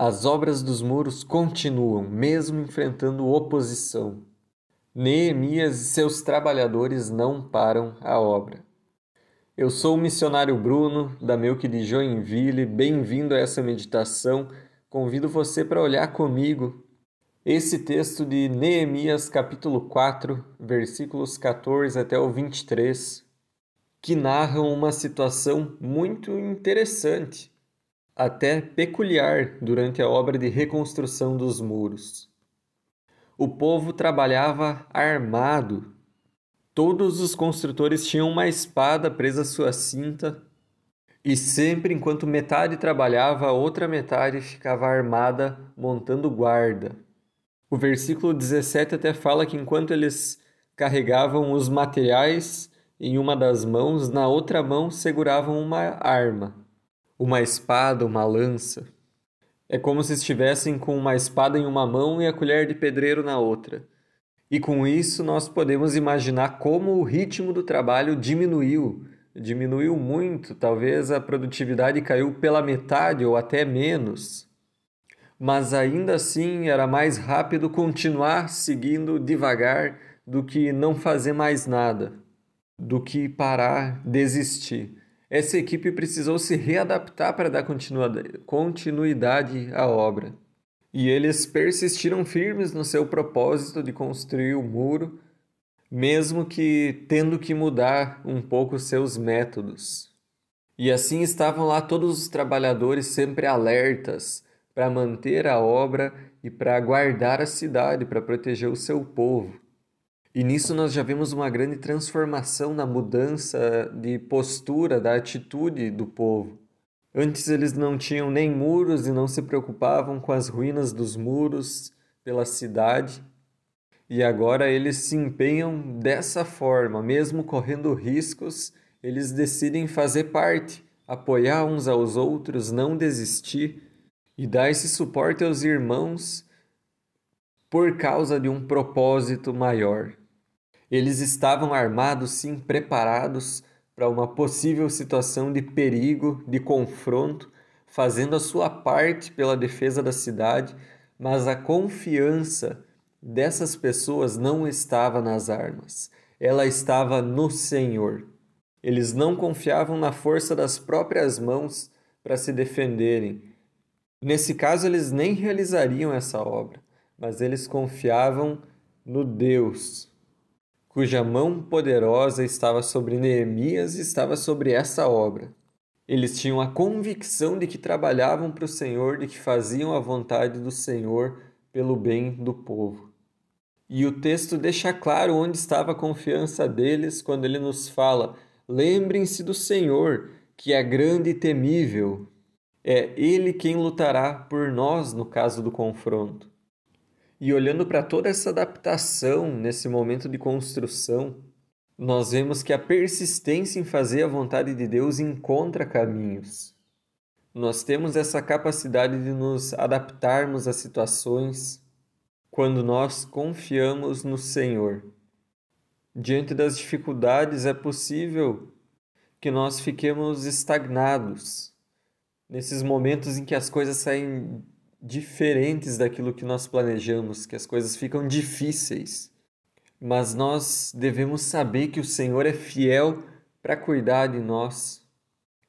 As obras dos muros continuam, mesmo enfrentando oposição. Neemias e seus trabalhadores não param a obra. Eu sou o missionário Bruno, da Melk de Joinville. Bem-vindo a essa meditação. Convido você para olhar comigo esse texto de Neemias, capítulo 4, versículos 14 até o 23, que narram uma situação muito interessante, até peculiar, durante a obra de reconstrução dos muros. O povo trabalhava armado Todos os construtores tinham uma espada presa à sua cinta, e sempre enquanto metade trabalhava, a outra metade ficava armada montando guarda. O versículo 17 até fala que enquanto eles carregavam os materiais em uma das mãos, na outra mão seguravam uma arma, uma espada, uma lança. É como se estivessem com uma espada em uma mão e a colher de pedreiro na outra. E com isso nós podemos imaginar como o ritmo do trabalho diminuiu, diminuiu muito, talvez a produtividade caiu pela metade ou até menos. Mas ainda assim era mais rápido continuar seguindo devagar do que não fazer mais nada, do que parar, desistir. Essa equipe precisou se readaptar para dar continuidade à obra. E eles persistiram firmes no seu propósito de construir o muro, mesmo que tendo que mudar um pouco seus métodos. E assim estavam lá todos os trabalhadores sempre alertas para manter a obra e para guardar a cidade, para proteger o seu povo. E nisso nós já vemos uma grande transformação na mudança de postura, da atitude do povo. Antes eles não tinham nem muros e não se preocupavam com as ruínas dos muros pela cidade. E agora eles se empenham dessa forma, mesmo correndo riscos, eles decidem fazer parte, apoiar uns aos outros, não desistir e dar esse suporte aos irmãos por causa de um propósito maior. Eles estavam armados, sim, preparados para uma possível situação de perigo, de confronto, fazendo a sua parte pela defesa da cidade, mas a confiança dessas pessoas não estava nas armas, ela estava no Senhor. Eles não confiavam na força das próprias mãos para se defenderem. Nesse caso, eles nem realizariam essa obra, mas eles confiavam no Deus cuja mão poderosa estava sobre Neemias e estava sobre essa obra. Eles tinham a convicção de que trabalhavam para o Senhor, de que faziam a vontade do Senhor pelo bem do povo. E o texto deixa claro onde estava a confiança deles quando ele nos fala: lembrem-se do Senhor, que é grande e temível. É Ele quem lutará por nós no caso do confronto. E olhando para toda essa adaptação nesse momento de construção, nós vemos que a persistência em fazer a vontade de Deus encontra caminhos. Nós temos essa capacidade de nos adaptarmos às situações quando nós confiamos no Senhor. Diante das dificuldades, é possível que nós fiquemos estagnados. Nesses momentos em que as coisas saem diferentes daquilo que nós planejamos, que as coisas ficam difíceis. Mas nós devemos saber que o Senhor é fiel para cuidar de nós,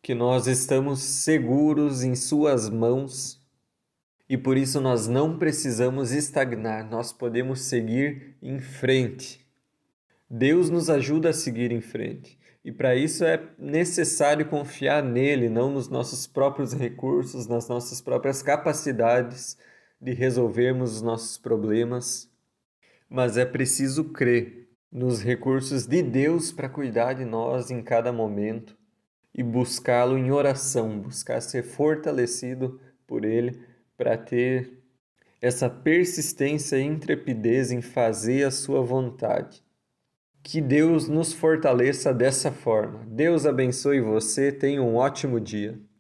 que nós estamos seguros em Suas mãos e por isso nós não precisamos estagnar, nós podemos seguir em frente. Deus nos ajuda a seguir em frente. E para isso é necessário confiar nele, não nos nossos próprios recursos, nas nossas próprias capacidades de resolvermos os nossos problemas, mas é preciso crer nos recursos de Deus para cuidar de nós em cada momento e buscá-lo em oração, buscar ser fortalecido por ele para ter essa persistência e intrepidez em fazer a sua vontade. Que Deus nos fortaleça dessa forma. Deus abençoe você. Tenha um ótimo dia.